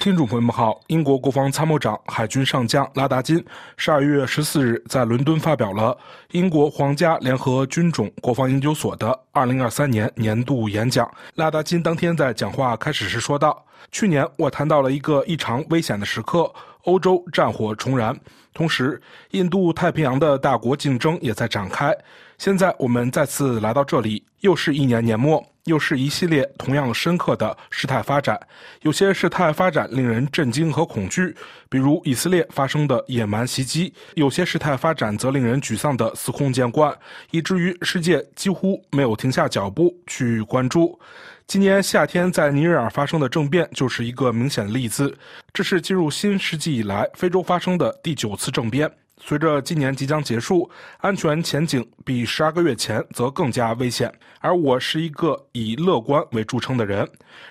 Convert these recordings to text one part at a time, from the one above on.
听众朋友们好，英国国防参谋长、海军上将拉达金十二月十四日在伦敦发表了英国皇家联合军种国防研究所的二零二三年年度演讲。拉达金当天在讲话开始时说道：“去年我谈到了一个异常危险的时刻，欧洲战火重燃，同时印度太平洋的大国竞争也在展开。现在我们再次来到这里，又是一年年末。”又是一系列同样深刻的事态发展，有些事态发展令人震惊和恐惧，比如以色列发生的野蛮袭击；有些事态发展则令人沮丧的司空见惯，以至于世界几乎没有停下脚步去关注。今年夏天在尼日尔发生的政变就是一个明显例子，这是进入新世纪以来非洲发生的第九次政变。随着今年即将结束，安全前景比十二个月前则更加危险。而我是一个以乐观为著称的人，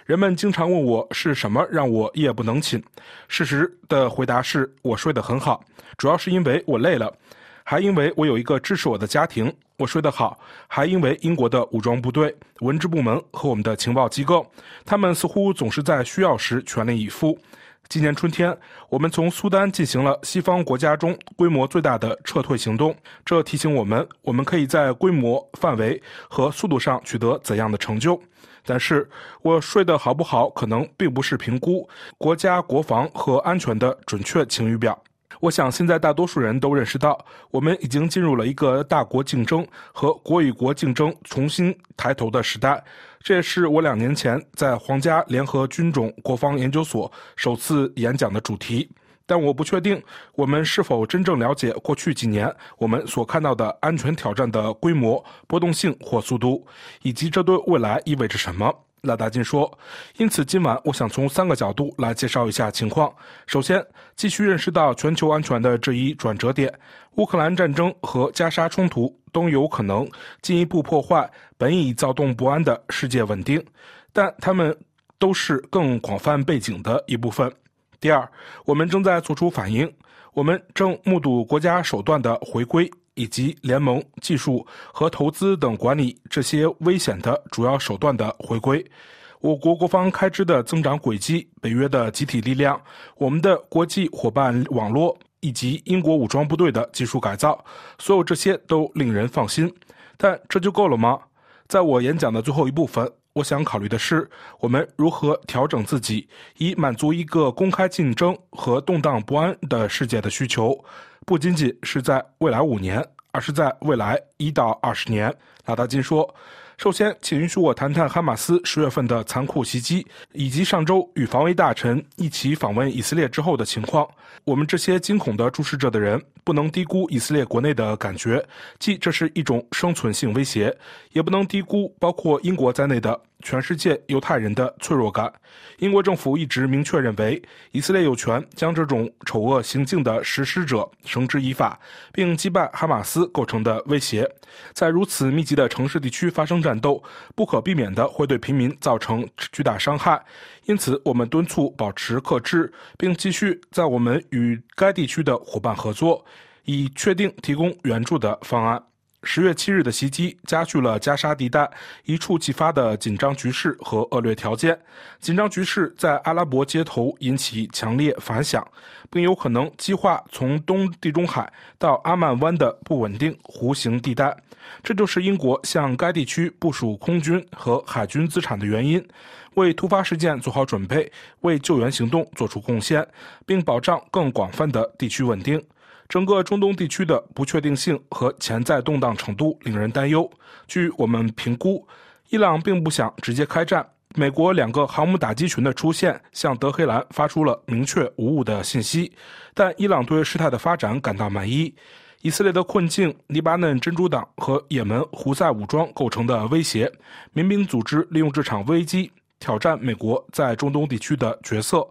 人们经常问我是什么让我夜不能寝。事实的回答是我睡得很好，主要是因为我累了，还因为我有一个支持我的家庭。我睡得好，还因为英国的武装部队、文职部门和我们的情报机构，他们似乎总是在需要时全力以赴。今年春天，我们从苏丹进行了西方国家中规模最大的撤退行动。这提醒我们，我们可以在规模、范围和速度上取得怎样的成就。但是，我睡得好不好，可能并不是评估国家国防和安全的准确晴雨表。我想，现在大多数人都认识到，我们已经进入了一个大国竞争和国与国竞争重新抬头的时代。这也是我两年前在皇家联合军种国防研究所首次演讲的主题。但我不确定我们是否真正了解过去几年我们所看到的安全挑战的规模、波动性或速度，以及这对未来意味着什么。拉达金说：“因此，今晚我想从三个角度来介绍一下情况。首先，继续认识到全球安全的这一转折点——乌克兰战争和加沙冲突都有可能进一步破坏本已躁动不安的世界稳定，但他们都是更广泛背景的一部分。第二，我们正在做出反应，我们正目睹国家手段的回归。”以及联盟、技术和投资等管理这些危险的主要手段的回归，我国国防开支的增长轨迹、北约的集体力量、我们的国际伙伴网络以及英国武装部队的技术改造，所有这些都令人放心。但这就够了吗？在我演讲的最后一部分，我想考虑的是我们如何调整自己，以满足一个公开竞争和动荡不安的世界的需求。不仅仅是在未来五年，而是在未来一到二十年。拉达金说：“首先，请允许我谈谈哈马斯十月份的残酷袭击，以及上周与防卫大臣一起访问以色列之后的情况。我们这些惊恐的注视着的人，不能低估以色列国内的感觉，即这是一种生存性威胁；也不能低估包括英国在内的。”全世界犹太人的脆弱感。英国政府一直明确认为，以色列有权将这种丑恶行径的实施者绳之以法，并击败哈马斯构成的威胁。在如此密集的城市地区发生战斗，不可避免的会对平民造成巨大伤害。因此，我们敦促保持克制，并继续在我们与该地区的伙伴合作，以确定提供援助的方案。十月七日的袭击加剧了加沙地带一触即发的紧张局势和恶劣条件。紧张局势在阿拉伯街头引起强烈反响，并有可能激化从东地中海到阿曼湾的不稳定弧形地带。这就是英国向该地区部署空军和海军资产的原因，为突发事件做好准备，为救援行动做出贡献，并保障更广泛的地区稳定。整个中东地区的不确定性和潜在动荡程度令人担忧。据我们评估，伊朗并不想直接开战。美国两个航母打击群的出现向德黑兰发出了明确无误的信息，但伊朗对事态的发展感到满意。以色列的困境、黎巴嫩真主党和也门胡塞武装构成的威胁、民兵组织利用这场危机挑战美国在中东地区的角色。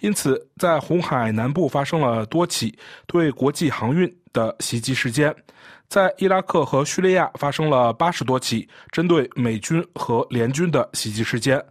因此，在红海南部发生了多起对国际航运的袭击事件，在伊拉克和叙利亚发生了八十多起针对美军和联军的袭击事件。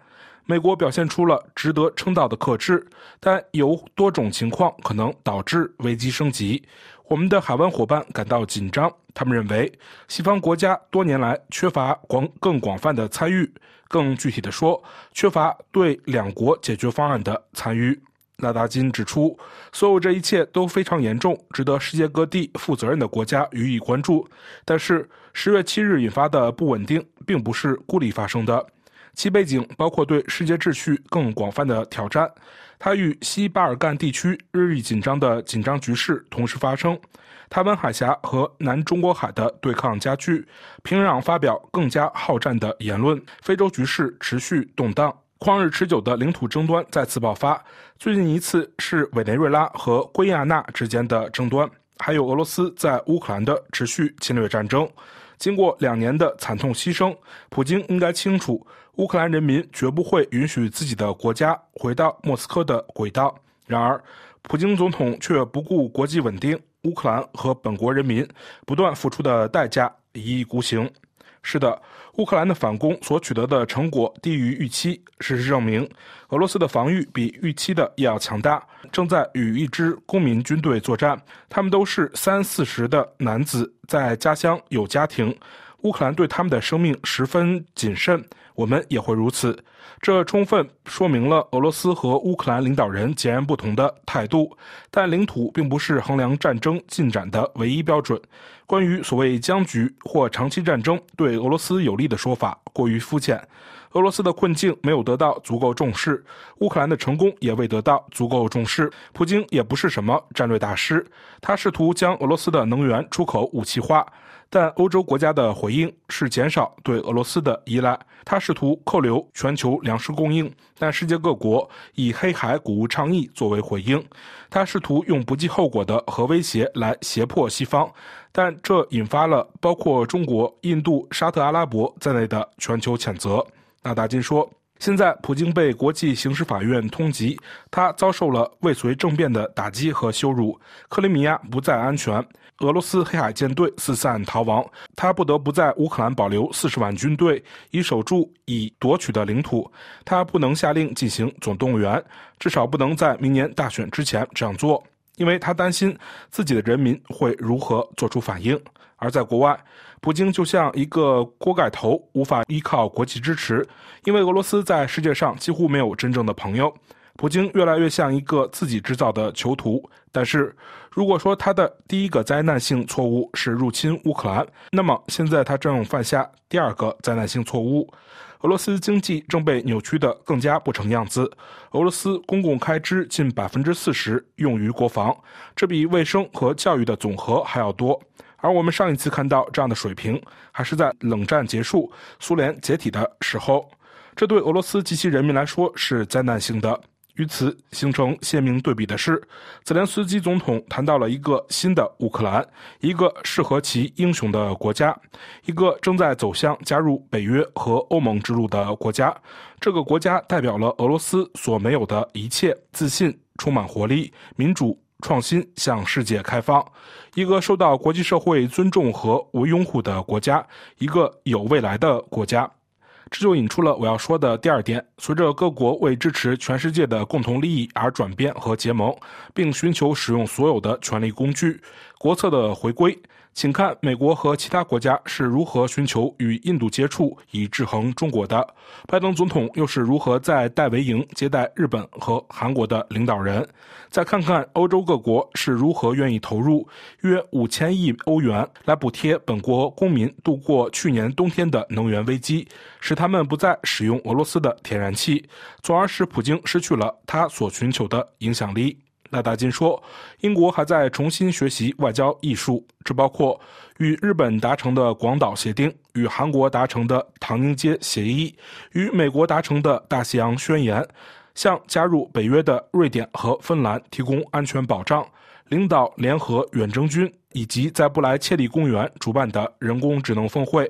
美国表现出了值得称道的克制，但有多种情况可能导致危机升级。我们的海湾伙伴感到紧张，他们认为西方国家多年来缺乏广更广泛的参与，更具体的说，缺乏对两国解决方案的参与。纳达金指出，所有这一切都非常严重，值得世界各地负责任的国家予以关注。但是，十月七日引发的不稳定并不是孤立发生的，其背景包括对世界秩序更广泛的挑战。它与西巴尔干地区日益紧张的紧张局势同时发生，台湾海峡和南中国海的对抗加剧，平壤发表更加好战的言论，非洲局势持续动荡。旷日持久的领土争端再次爆发，最近一次是委内瑞拉和圭亚那之间的争端，还有俄罗斯在乌克兰的持续侵略战争。经过两年的惨痛牺牲，普京应该清楚，乌克兰人民绝不会允许自己的国家回到莫斯科的轨道。然而，普京总统却不顾国际稳定、乌克兰和本国人民不断付出的代价，一意孤行。是的，乌克兰的反攻所取得的成果低于预期。事实证明，俄罗斯的防御比预期的要强大，正在与一支公民军队作战。他们都是三四十的男子，在家乡有家庭。乌克兰对他们的生命十分谨慎，我们也会如此。这充分说明了俄罗斯和乌克兰领导人截然不同的态度。但领土并不是衡量战争进展的唯一标准。关于所谓僵局或长期战争对俄罗斯有利的说法过于肤浅。俄罗斯的困境没有得到足够重视，乌克兰的成功也未得到足够重视。普京也不是什么战略大师，他试图将俄罗斯的能源出口武器化。但欧洲国家的回应是减少对俄罗斯的依赖。他试图扣留全球粮食供应，但世界各国以黑海谷物倡议作为回应。他试图用不计后果的核威胁来胁迫西方，但这引发了包括中国、印度、沙特阿拉伯在内的全球谴责。纳达金说。现在，普京被国际刑事法院通缉，他遭受了未遂政变的打击和羞辱。克里米亚不再安全，俄罗斯黑海舰队四散逃亡，他不得不在乌克兰保留四十万军队，以守住已夺取的领土。他不能下令进行总动员，至少不能在明年大选之前这样做，因为他担心自己的人民会如何做出反应。而在国外，普京就像一个锅盖头，无法依靠国际支持，因为俄罗斯在世界上几乎没有真正的朋友。普京越来越像一个自己制造的囚徒。但是，如果说他的第一个灾难性错误是入侵乌克兰，那么现在他正犯下第二个灾难性错误。俄罗斯经济正被扭曲得更加不成样子。俄罗斯公共开支近百分之四十用于国防，这比卫生和教育的总和还要多。而我们上一次看到这样的水平，还是在冷战结束、苏联解体的时候。这对俄罗斯及其人民来说是灾难性的。与此形成鲜明对比的是，泽连斯基总统谈到了一个新的乌克兰，一个适合其英雄的国家，一个正在走向加入北约和欧盟之路的国家。这个国家代表了俄罗斯所没有的一切：自信、充满活力、民主。创新向世界开放，一个受到国际社会尊重和为拥护的国家，一个有未来的国家。这就引出了我要说的第二点：随着各国为支持全世界的共同利益而转变和结盟，并寻求使用所有的权力工具，国策的回归。请看美国和其他国家是如何寻求与印度接触以制衡中国的，拜登总统又是如何在戴维营接待日本和韩国的领导人。再看看欧洲各国是如何愿意投入约五千亿欧元来补贴本国公民度过去年冬天的能源危机，使他们不再使用俄罗斯的天然气，从而使普京失去了他所寻求的影响力。纳达金说，英国还在重新学习外交艺术，这包括与日本达成的广岛协定、与韩国达成的唐宁街协议、与美国达成的大西洋宣言，向加入北约的瑞典和芬兰提供安全保障，领导联合远征军，以及在布莱切利公园主办的人工智能峰会。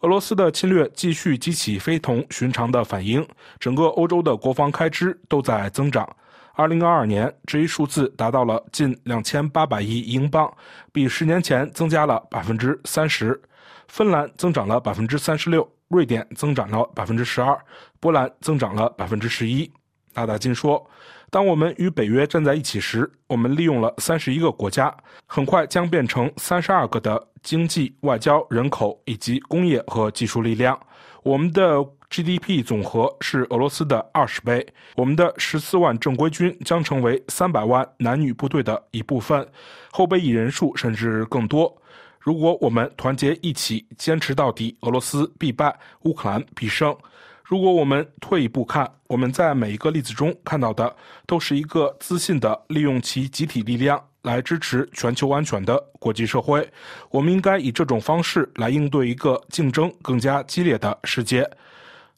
俄罗斯的侵略继续激起非同寻常的反应，整个欧洲的国防开支都在增长。二零二二年，这一数字达到了近两千八百亿英镑，比十年前增加了百分之三十。芬兰增长了百分之三十六，瑞典增长了百分之十二，波兰增长了百分之十一。纳达金说：“当我们与北约站在一起时，我们利用了三十一个国家，很快将变成三十二个的经济、外交、人口以及工业和技术力量。我们的。” GDP 总和是俄罗斯的二十倍。我们的十四万正规军将成为三百万男女部队的一部分，后备役人数甚至更多。如果我们团结一起，坚持到底，俄罗斯必败，乌克兰必胜。如果我们退一步看，我们在每一个例子中看到的，都是一个自信的利用其集体力量来支持全球安全的国际社会。我们应该以这种方式来应对一个竞争更加激烈的世界。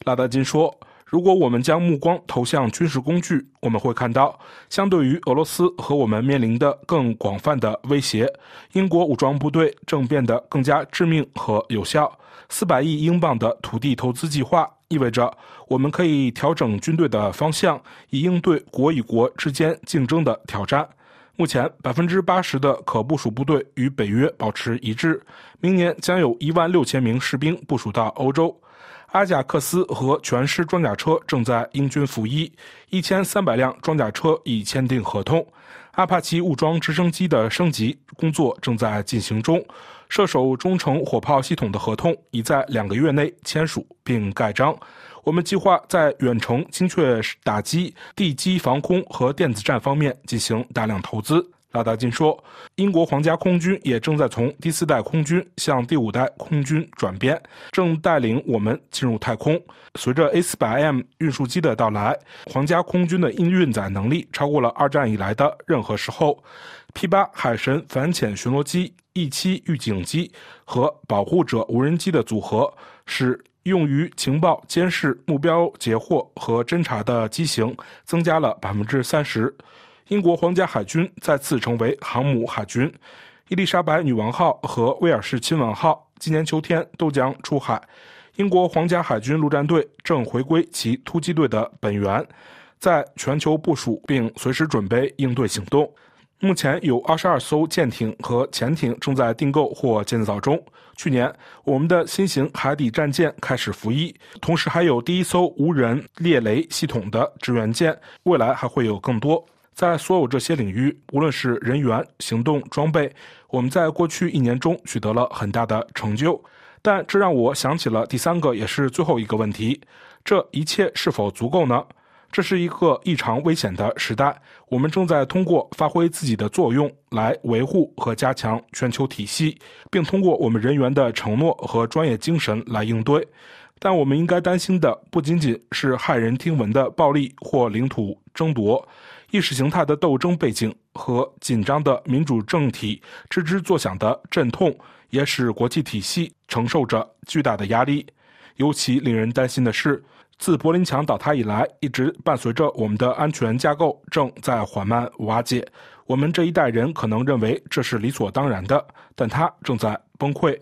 拉达金说。如果我们将目光投向军事工具，我们会看到，相对于俄罗斯和我们面临的更广泛的威胁，英国武装部队正变得更加致命和有效。四百亿英镑的土地投资计划意味着我们可以调整军队的方向，以应对国与国之间竞争的挑战。目前，百分之八十的可部署部队与北约保持一致。明年将有一万六千名士兵部署到欧洲。阿贾克斯和全师装甲车正在英军服役，一千三百辆装甲车已签订合同。阿帕奇武装直升机的升级工作正在进行中，射手中程火炮系统的合同已在两个月内签署并盖章。我们计划在远程精确打击、地基防空和电子战方面进行大量投资。拉达金说：“英国皇家空军也正在从第四代空军向第五代空军转变，正带领我们进入太空。随着 A400M 运输机的到来，皇家空军的运运载能力超过了二战以来的任何时候。P8 海神反潜巡逻机、E7 预警机和保护者无人机的组合，使用于情报监视、目标截获和侦察的机型增加了百分之三十。”英国皇家海军再次成为航母海军，伊丽莎白女王号和威尔士亲王号今年秋天都将出海。英国皇家海军陆战队正回归其突击队的本源，在全球部署并随时准备应对行动。目前有二十二艘舰艇和潜艇正在订购或建造中。去年，我们的新型海底战舰开始服役，同时还有第一艘无人猎雷系统的支援舰，未来还会有更多。在所有这些领域，无论是人员、行动、装备，我们在过去一年中取得了很大的成就。但这让我想起了第三个，也是最后一个问题：这一切是否足够呢？这是一个异常危险的时代，我们正在通过发挥自己的作用来维护和加强全球体系，并通过我们人员的承诺和专业精神来应对。但我们应该担心的不仅仅是骇人听闻的暴力或领土争夺。意识形态的斗争背景和紧张的民主政体吱吱作响的阵痛，也使国际体系承受着巨大的压力。尤其令人担心的是，自柏林墙倒塌以来，一直伴随着我们的安全架构正在缓慢瓦解。我们这一代人可能认为这是理所当然的，但它正在崩溃。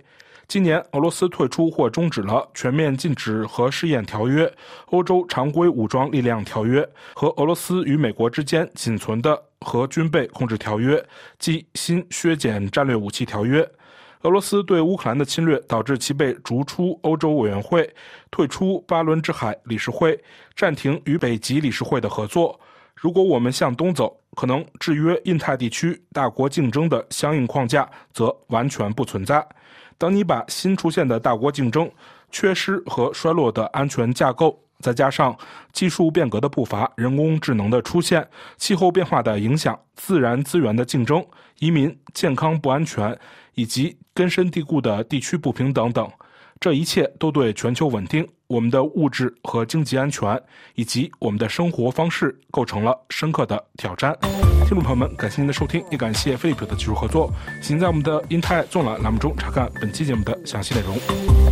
今年，俄罗斯退出或终止了全面禁止核试验条约、欧洲常规武装力量条约和俄罗斯与美国之间仅存的核军备控制条约及新削减战略武器条约。俄罗斯对乌克兰的侵略导致其被逐出欧洲委员会，退出巴伦支海理事会，暂停与北极理事会的合作。如果我们向东走，可能制约印太地区大国竞争的相应框架则完全不存在。当你把新出现的大国竞争、缺失和衰落的安全架构，再加上技术变革的步伐、人工智能的出现、气候变化的影响、自然资源的竞争、移民、健康不安全以及根深蒂固的地区不平等等，这一切都对全球稳定、我们的物质和经济安全以及我们的生活方式构成了深刻的挑战。听众朋友们，感谢您的收听，也感谢飞利浦的技术合作。请在我们的英泰纵览栏目中查看本期节目的详细内容。